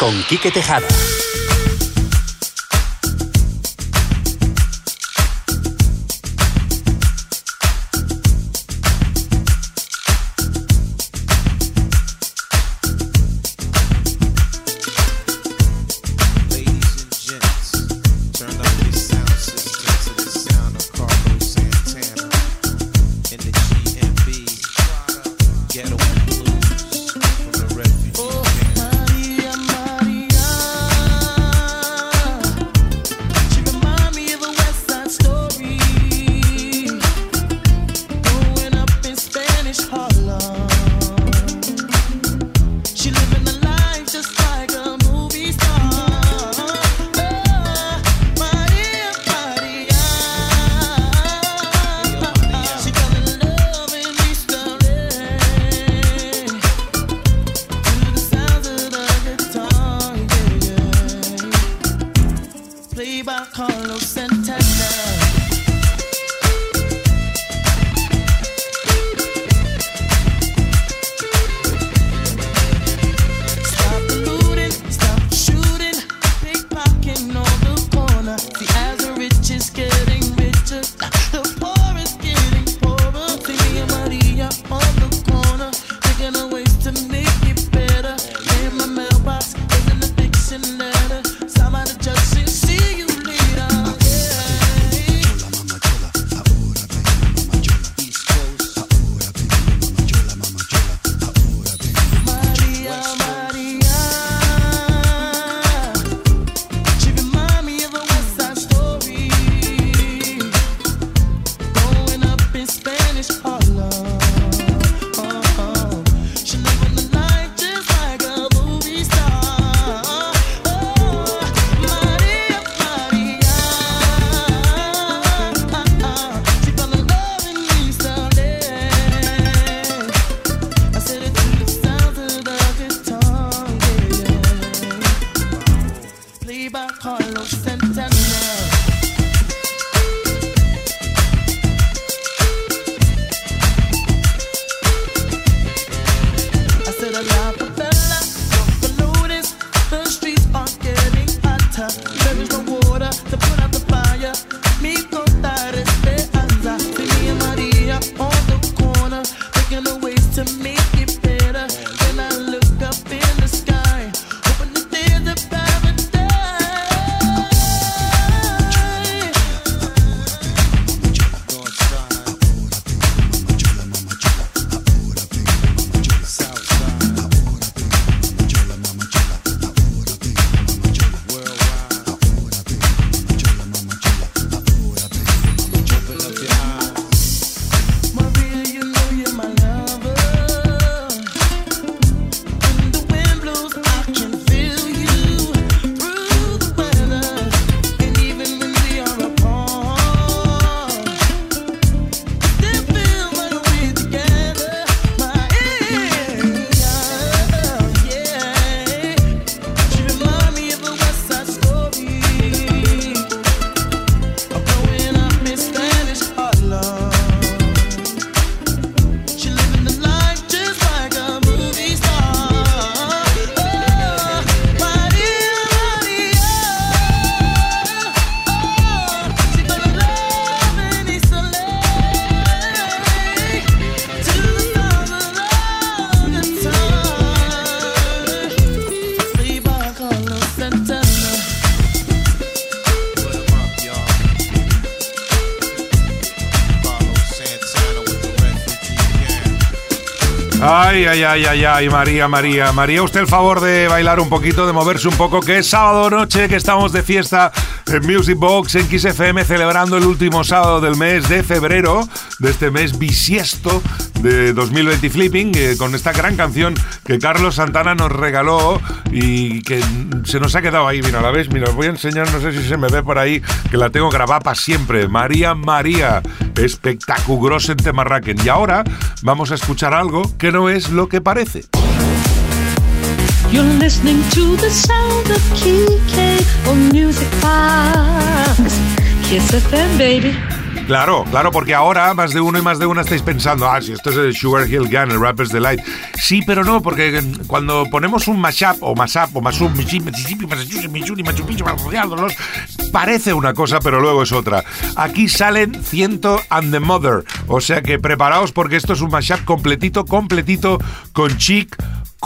Con Quique Tejada. Ay, ay, ay, ay, María, María. María, usted el favor de bailar un poquito, de moverse un poco, que es sábado noche, que estamos de fiesta en Music Box, en XFM, celebrando el último sábado del mes de febrero, de este mes bisiesto de 2020 Flipping, eh, con esta gran canción que Carlos Santana nos regaló y que se nos ha quedado ahí. Mira, la ves, mira, os voy a enseñar, no sé si se me ve por ahí, que la tengo grabada para siempre. María, María, espectaculoso en Temarraquen. Y ahora vamos a escuchar algo que no es lo que parece. Claro, claro, porque ahora más de uno y más de una estáis pensando, ah, si esto es el Sugar Hill Gun, el Rapper's Delight. Sí, pero no, porque cuando ponemos un mashup o mashup o mashup, Mississippi, Massachusetts, Missouri, Machu Picchu, parece una cosa, pero luego es otra. Aquí salen Ciento and the Mother, o sea que preparaos porque esto es un mashup completito, completito con Chic,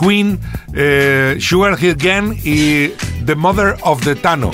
Queen, eh, Sugar Hill Gang y The Mother of the Tano.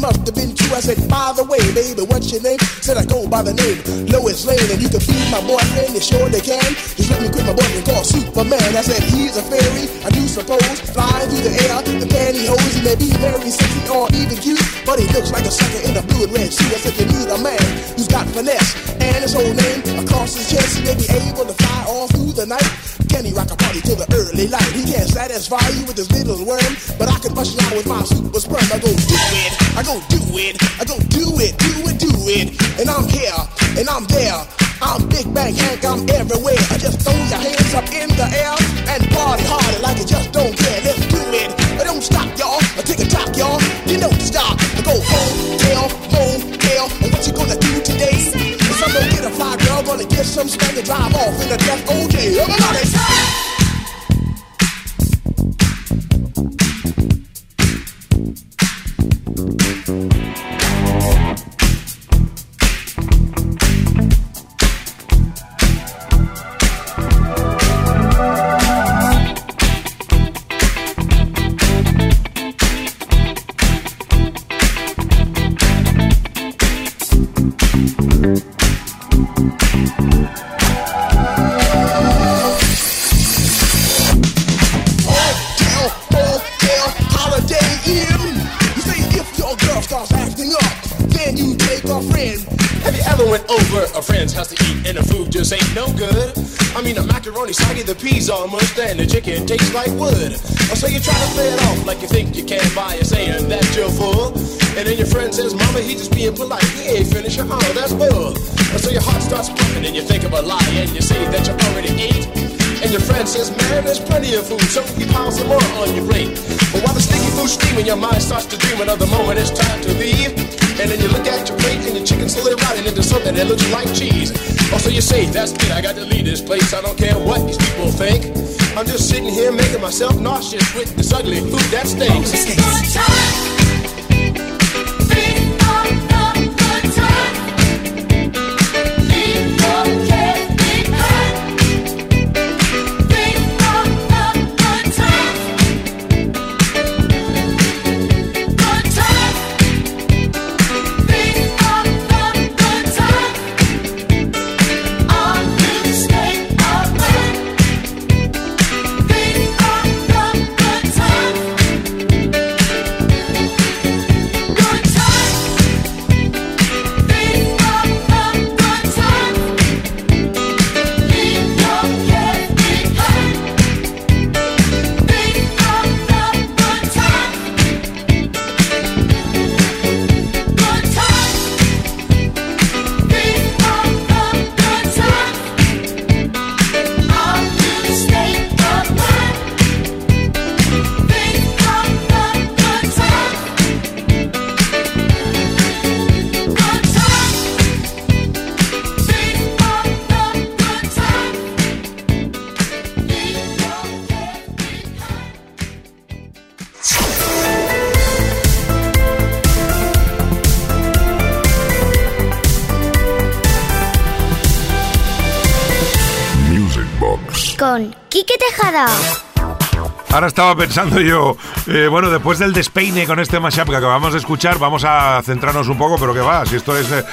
Must have been true. I said, by the way, baby, what's your name? Said I go by the name Lois Lane, and you can be my boyfriend. You sure they can. Just let me quit my boyfriend called Superman. I said he's a fairy. I do suppose flying through the air, the pantyhose. He may be very sexy or even cute, but he looks like a sucker in a blue and red suit. I said you need a man who's got finesse and his whole name across his chest. He may be able to fly all through the night. He rock a party till the early light? He can't satisfy you with his little worm, but I can bust you out with my super sperm. I go do it, I go do it, I go do it, do it, do it. And I'm here, and I'm there. I'm Big Bang Hank, I'm everywhere. I just throw your hands up in the air and party harder like you just don't care. Let's do it. I don't stop, y'all. I take a talk, y'all. You don't stop. I go home, tell, home, tell. And what you gonna do today? Cause I'm gonna get a fly girl, gonna get some spank and drive off in a death OJ. And the chicken tastes like wood. So you try to play it off like you think you can by you saying that you're full. And then your friend says, Mama, he just being polite. He ain't finished. Oh, that's bull. So your heart starts pumping and you think of a lie and you say that you already ate. And your friend says, man, there's plenty of food, so you pile some more on your plate. But while the sticky food's steaming, your mind starts to dream another moment it's time to leave. And then you look at your plate and your chicken slowly rotting into something that looks like cheese. Also, you say, that's it, I got to leave this place. I don't care what sitting here making myself nauseous with this ugly food that stinks. Estaba pensando yo, eh, bueno, después del despeine con este mashup que acabamos de escuchar, vamos a centrarnos un poco, pero que va, si esto es eh,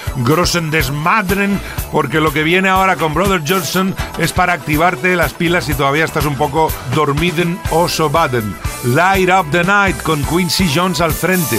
Desmadren, porque lo que viene ahora con Brother Johnson es para activarte las pilas si todavía estás un poco dormiden o sobaden. Light Up the Night con Quincy Jones al frente.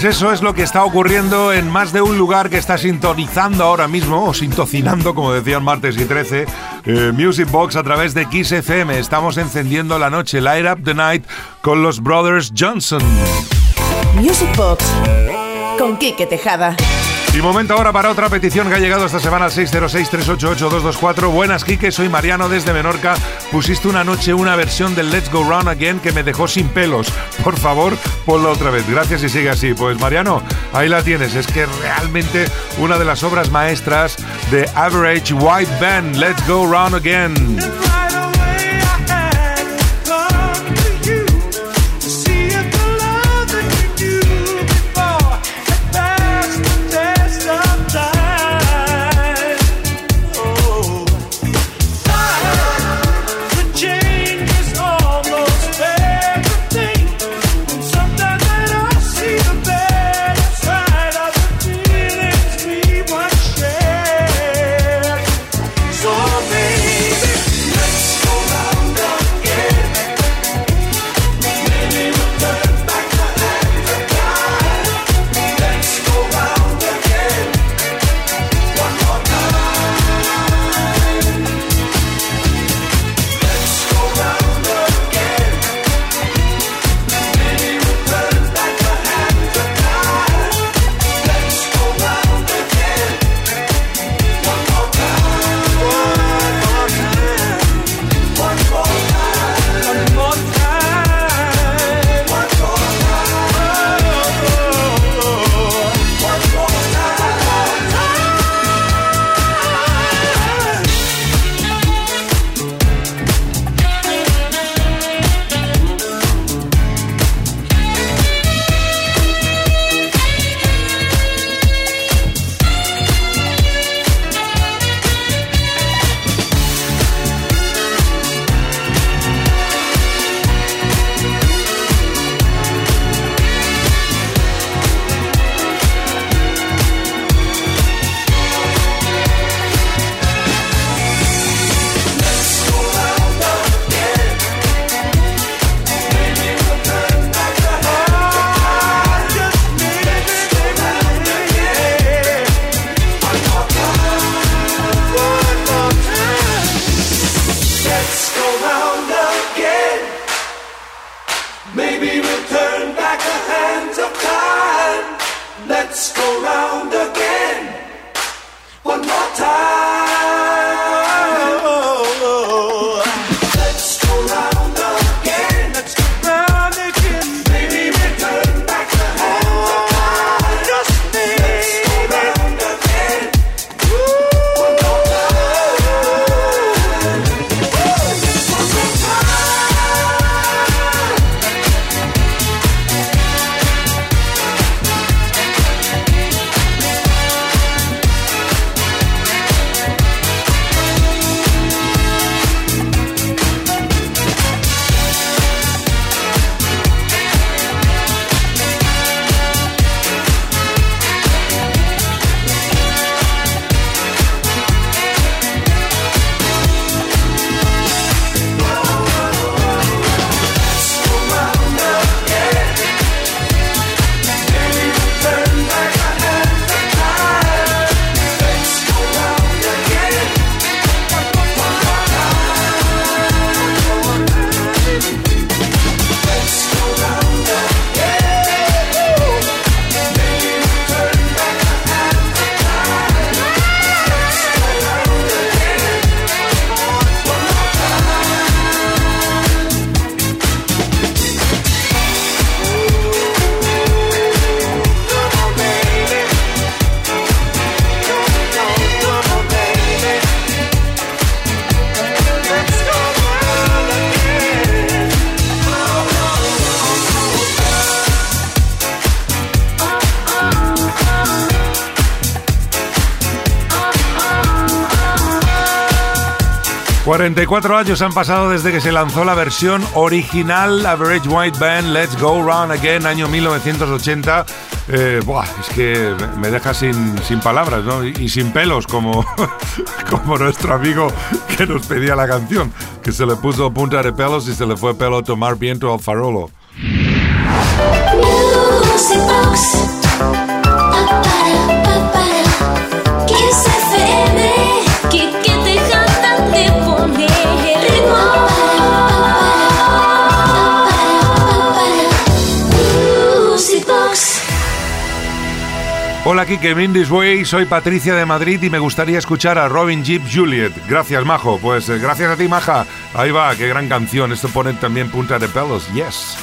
Pues eso es lo que está ocurriendo en más de un lugar que está sintonizando ahora mismo, o sintocinando, como decían martes y 13, eh, Music Box a través de Kiss FM. Estamos encendiendo la noche, Light Up the Night, con los Brothers Johnson. Music Box con Kike Tejada. Y momento ahora para otra petición que ha llegado esta semana al 606-388-224. Buenas, Kike, soy Mariano desde Menorca. Pusiste una noche una versión del Let's Go Round Again que me dejó sin pelos. Por favor, ponlo otra vez. Gracias y sigue así. Pues Mariano, ahí la tienes. Es que realmente una de las obras maestras de Average White Band, Let's Go Round Again. 44 años han pasado desde que se lanzó la versión original Average White Band Let's Go Round Again, año 1980. Eh, es que me deja sin, sin palabras ¿no? y, sin pelos, como, como nuestro amigo que nos pedía la canción, que se le puso punta de pelos y se le fue pelo tomar viento al farolo. Hola Kike Mindis Way, soy Patricia de Madrid y me gustaría escuchar a Robin Jeep Juliet. Gracias, Majo. Pues eh, gracias a ti, Maja. Ahí va, qué gran canción. Esto pone también punta de pelos. Yes.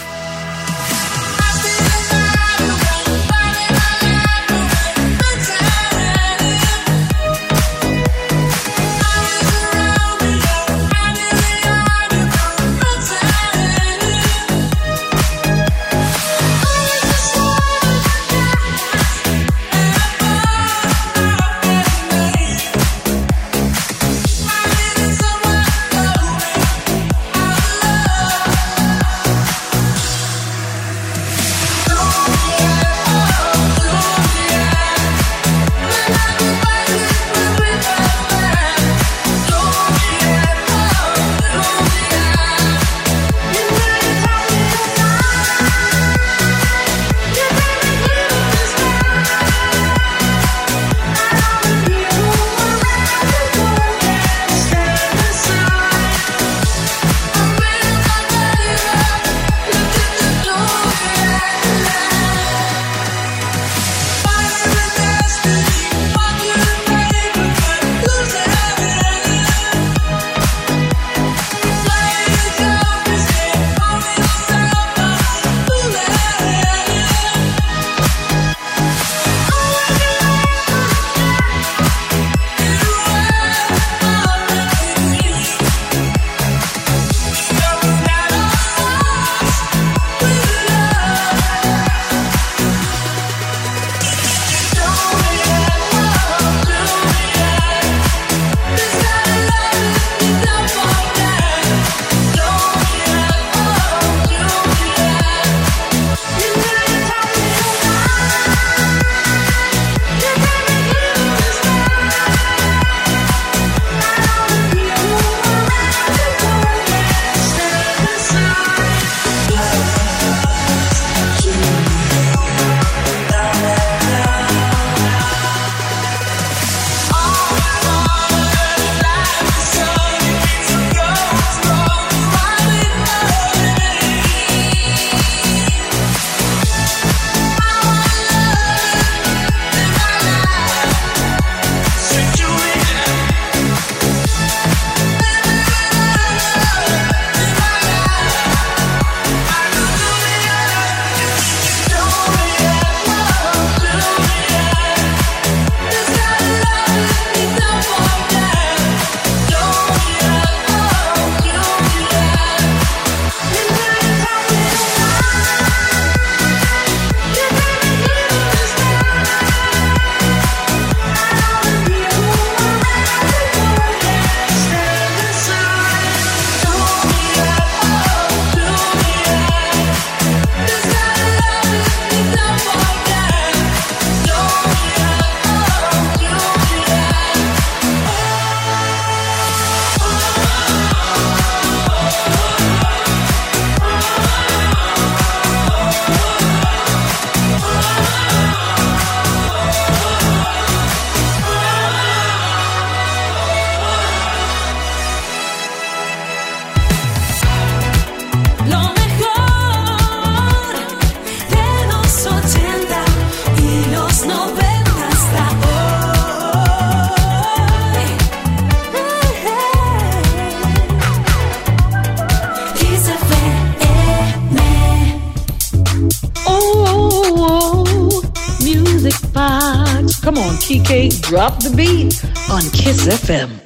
Drop the beat on Kiss FM.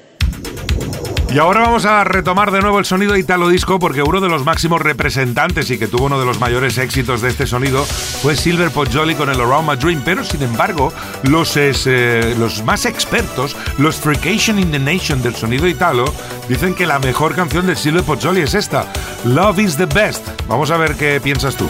Y ahora vamos a retomar de nuevo el sonido italo disco porque uno de los máximos representantes y que tuvo uno de los mayores éxitos de este sonido fue Silver Jolly con el Around My Dream, pero sin embargo los, eh, los más expertos, los Freacation in the Nation del sonido italo, dicen que la mejor canción de Silver Jolly es esta, Love is the Best. Vamos a ver qué piensas tú.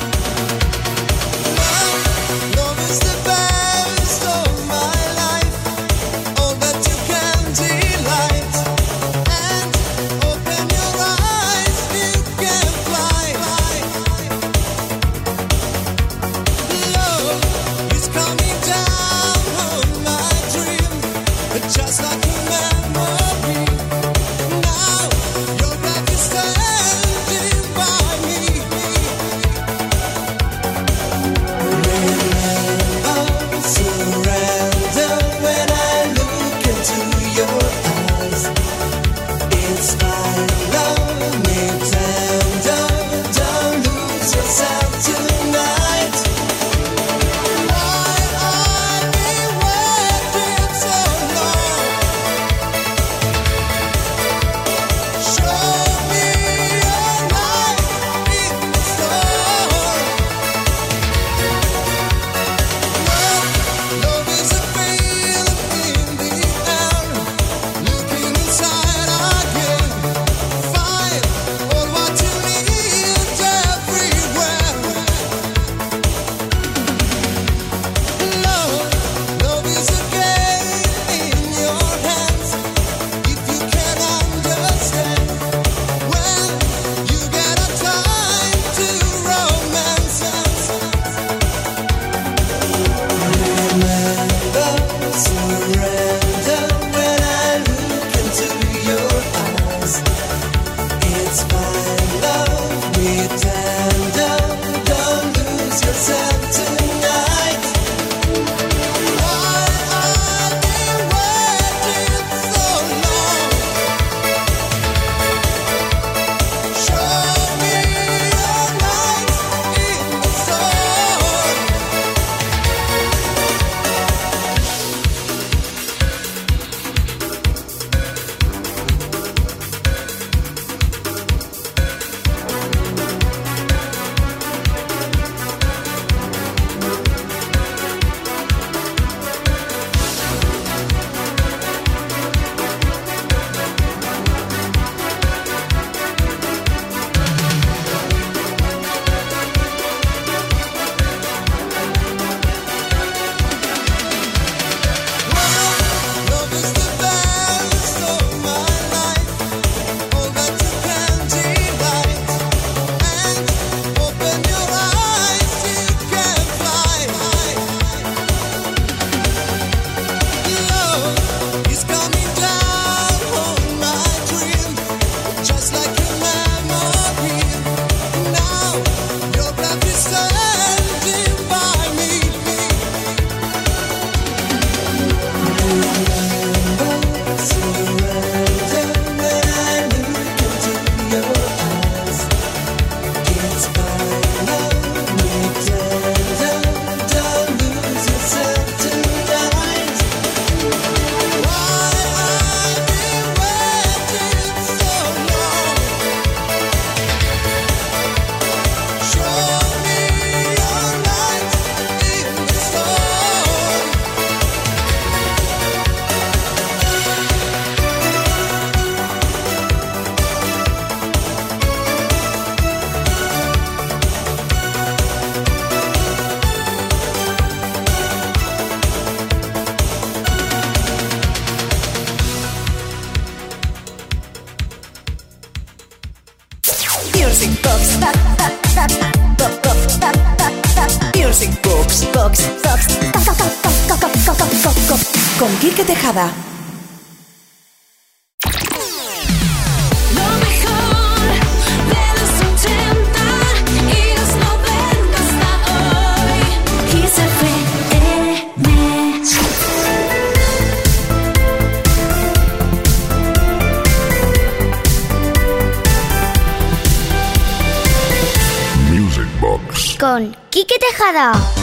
Quique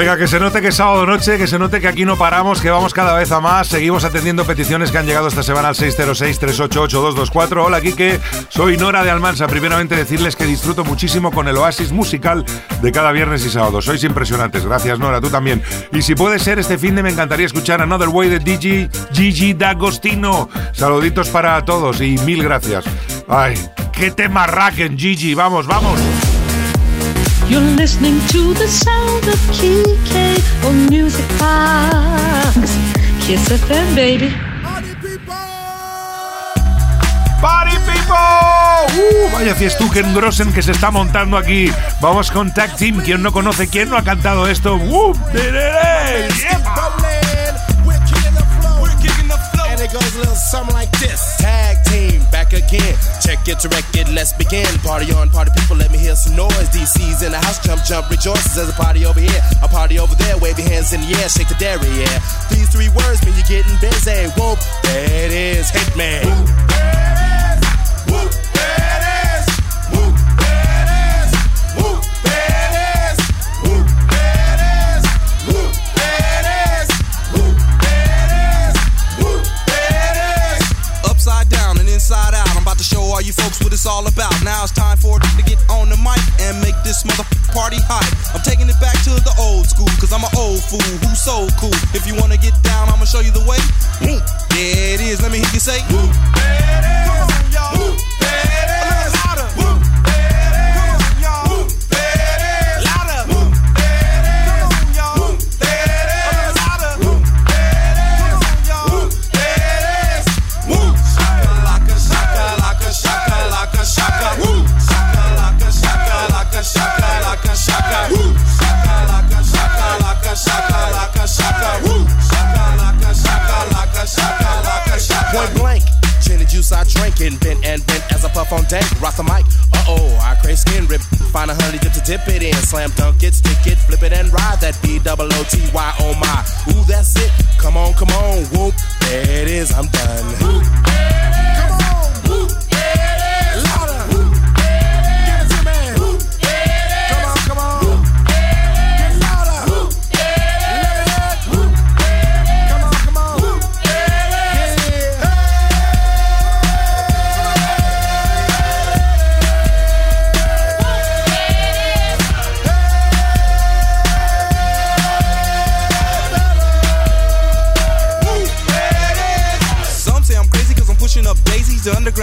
Venga, que se note que es sábado noche, que se note que aquí no paramos, que vamos cada vez a más. Seguimos atendiendo peticiones que han llegado esta semana al 606-388-224. Hola, Kike. Soy Nora de Almansa. Primeramente decirles que disfruto muchísimo con el oasis musical de cada viernes y sábado. Sois impresionantes. Gracias, Nora. Tú también. Y si puede ser este fin de me encantaría escuchar Another Way de Gigi, Gigi D'Agostino. Saluditos para todos y mil gracias. Ay, qué tema raquen, Gigi. Vamos, vamos. You're listening to the sound of Kike on Music Box. Kiss FM, baby. ¡Party people! ¡Uh! Vaya fiestuken grosen que se está montando aquí. Vamos con Tag Team. ¿Quién no conoce? ¿Quién no ha cantado esto? ¡Uh! ¡Derere! And it goes a little something like this. Tag back again. Check it to record, let's begin. Party on, party people, let me hear some noise. DC's in the house, jump, jump, rejoices. There's a party over here, a party over there. Wave your hands in the air, shake the dairy, yeah. These three words mean you're getting busy. Whoop, that is it is, Hitman. Whoop, there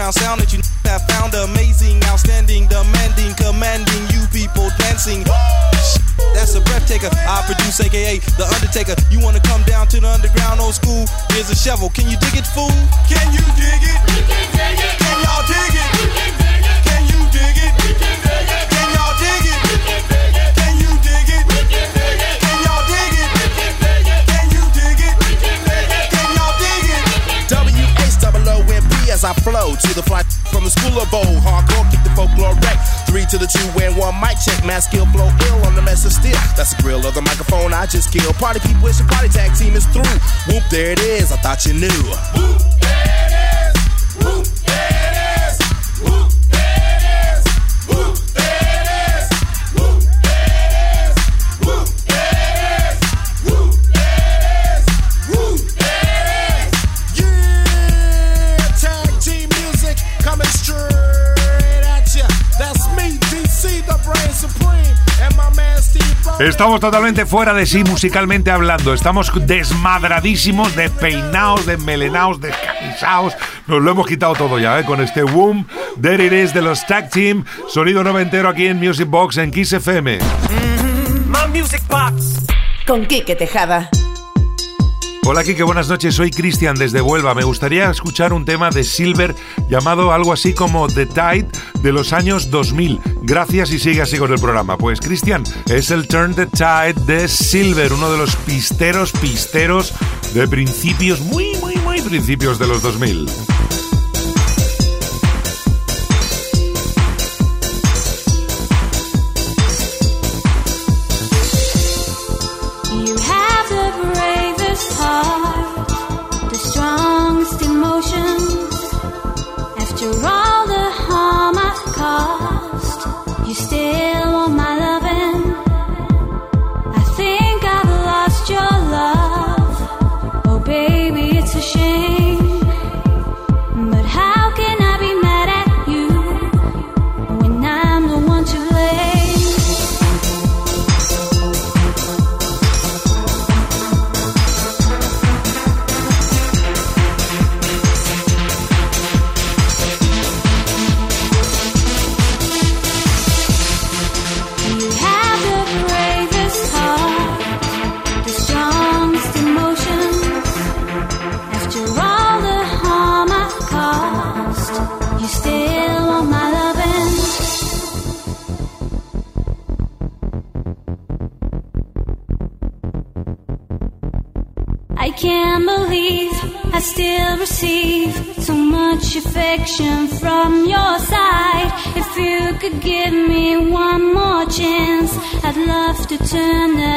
underground sound that you have found amazing, outstanding, demanding, commanding you people dancing. That's a breath taker. I produce, aka The Undertaker. You wanna come down to the underground old school? Here's a shovel. Can you dig it, fool? Can you dig it? Can y'all the fly from the school of bold. Hardcore, keep the folklore wreck. Three to the two and one mic check. Mass skill flow ill on the mess of steel. That's the grill of the microphone I just killed. Party people, it's your party tag team is through. Whoop, there it is. I thought you knew. Estamos totalmente fuera de sí musicalmente hablando. Estamos desmadradísimos, despeinados, desmelenados, descamisados. Nos lo hemos quitado todo ya, ¿eh? Con este boom. There it is de los Tag Team. Sonido noventero aquí en Music Box en Kiss FM. Con Quique Tejada. Hola Kike, buenas noches. Soy Cristian desde Huelva. Me gustaría escuchar un tema de Silver llamado algo así como The Tide de los años 2000. Gracias y sigue así con el programa. Pues Cristian, es el Turn the Tide de Silver, uno de los pisteros pisteros de principios, muy, muy, muy principios de los 2000.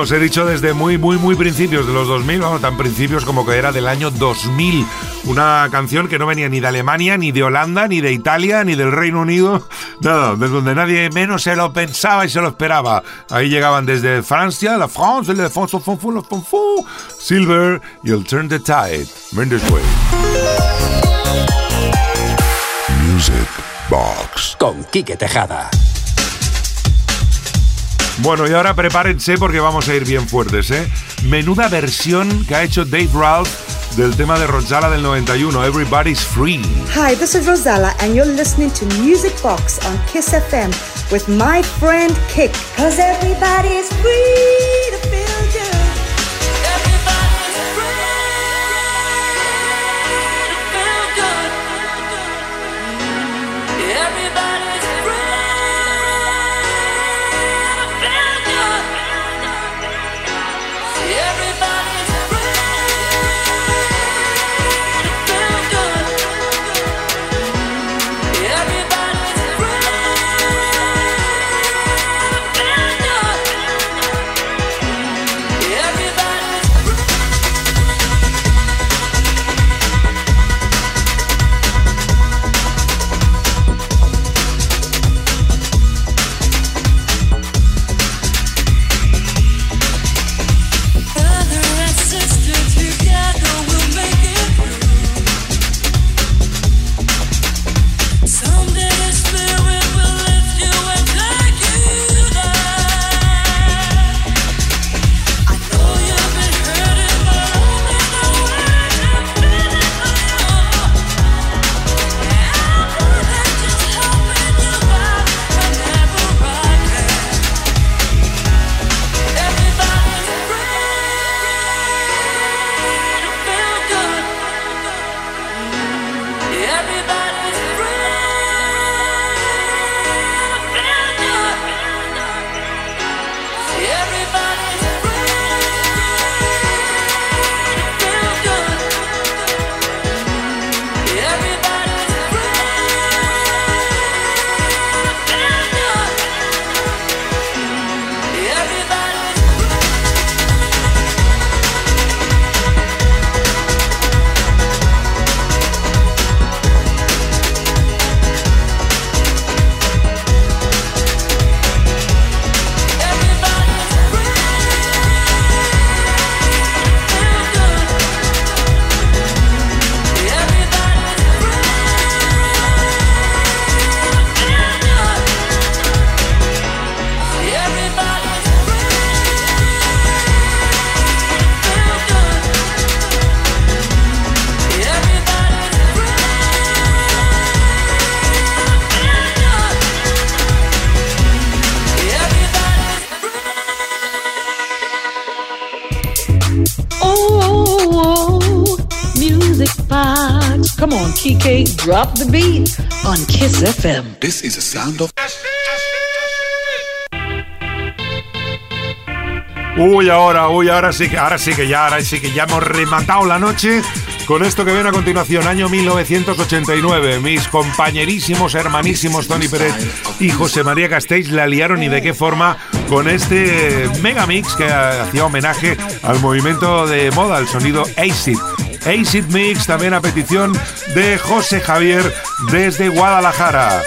Bueno, os he dicho desde muy, muy, muy principios de los 2000, vamos, tan principios como que era del año 2000. Una canción que no venía ni de Alemania, ni de Holanda, ni de Italia, ni del Reino Unido. Nada, de donde nadie menos se lo pensaba y se lo esperaba. Ahí llegaban desde Francia, la France, el Fonfu, Silver y el Turn the Tide. Mendes Way. Music Box. Con Quique Tejada. Bueno, y ahora prepárense porque vamos a ir bien fuertes, ¿eh? Menuda versión que ha hecho Dave Ralph del tema de Rosala del 91, Everybody's Free. Hi, this is Rosella, and you're listening to Music Box on Kiss FM with my friend Kick. Cause everybody's free to feel on, Kike, drop the beat on Kiss FM. This is a sound of. Uy, ahora, uy, ahora sí que, ahora sí que ya, ahora sí que ya hemos rematado la noche con esto que viene a continuación, año 1989. Mis compañerísimos, hermanísimos Tony Pérez y José María Castells la liaron y de qué forma con este megamix que hacía homenaje al movimiento de moda, al sonido ACID. ACID Mix, también a petición de José Javier desde Guadalajara.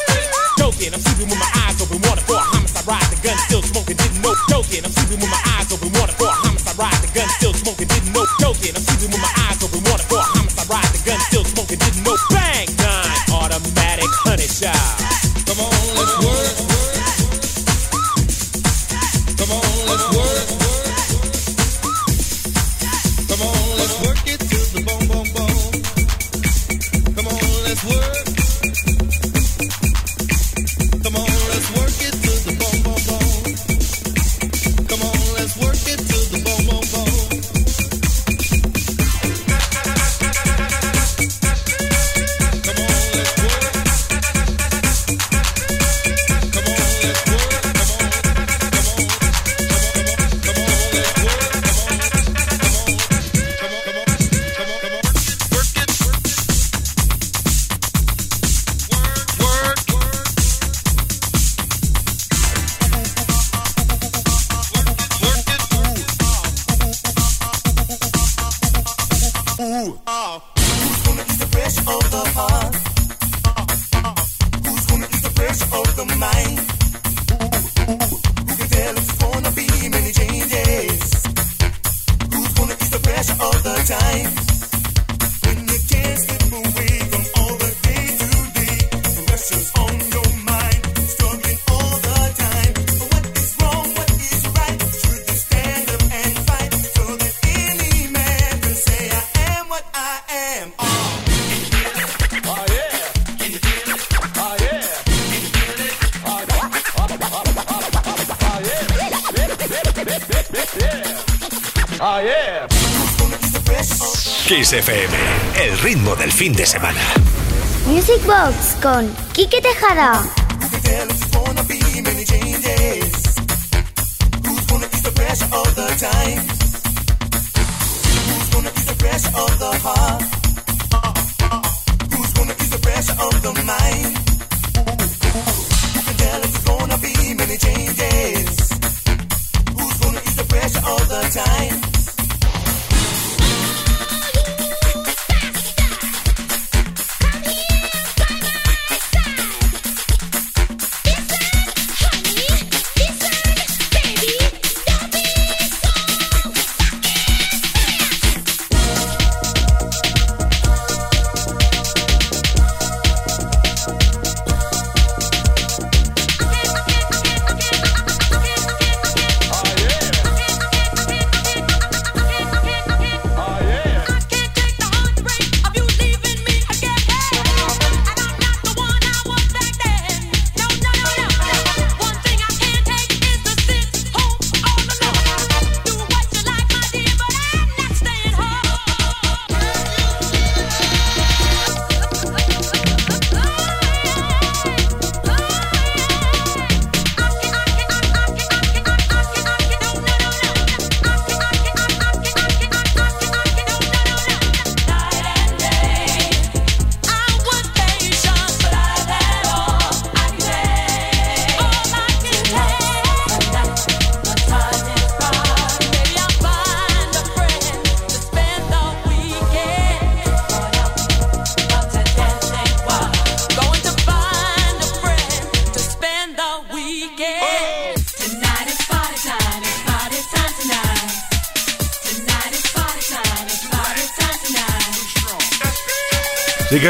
Fin de semana. Music Box con Quique Tejada.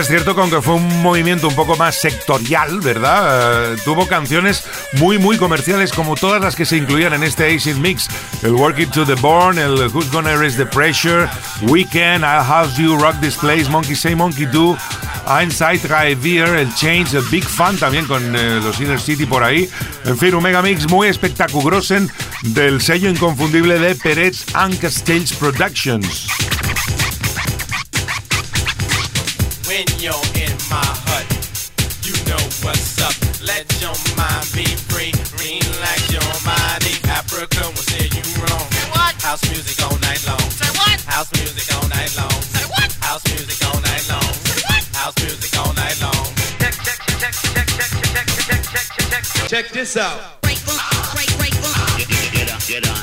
Es cierto que aunque fue un movimiento un poco más sectorial, ¿verdad? Eh, tuvo canciones muy, muy comerciales como todas las que se incluían en este Acid Mix. El Work It to the Born, el Who's Gonna Erase the Pressure, Weekend, I'll House You, Rock This Place, Monkey Say, Monkey Do, Inside Beer, el Change, el Big Fan también con eh, los Inner City por ahí. En fin, un megamix muy espectaculosen del sello inconfundible de Pérez and Castells Productions. When you're in my hut. You know what's up. Let your mind be free. Relax your body. Africa will say you wrong. Say what? House music all night long. Say what? House music all night long. Say what? House music all night long. Say what? House music all night long. Check, check, check, check, check, check, check, check, check, check, check. Check this out. Break, break, break, break, break. Get up, get on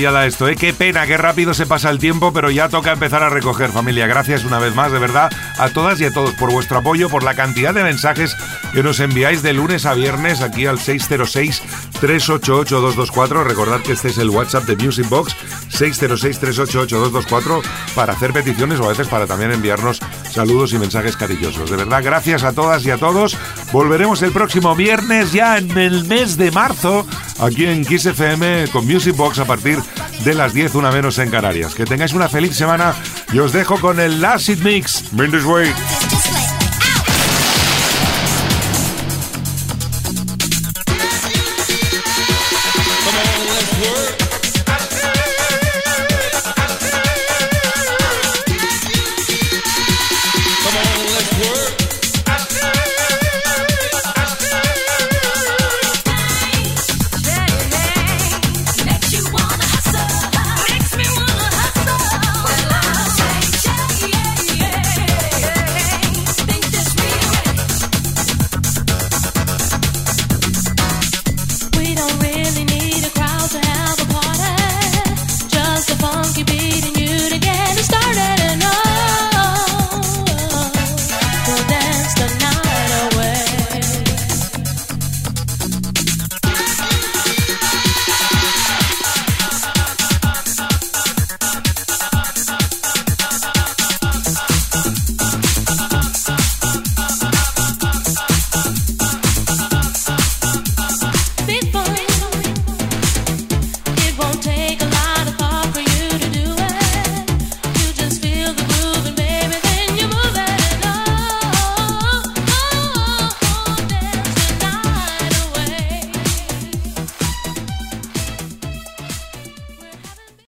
Qué rabia da esto, ¿eh? Qué pena, qué rápido se pasa el tiempo, pero ya toca empezar a recoger, familia. Gracias una vez más, de verdad, a todas y a todos por vuestro apoyo, por la cantidad de mensajes que nos enviáis de lunes a viernes aquí al 606-388-224. Recordad que este es el WhatsApp de Music Box, 606-388-224, para hacer peticiones o a veces para también enviarnos saludos y mensajes cariñosos. De verdad, gracias a todas y a todos. Volveremos el próximo viernes, ya en el mes de marzo, aquí en Kiss FM con Music Box a partir de las 10, una menos en Canarias. Que tengáis una feliz semana y os dejo con el It Mix. This way.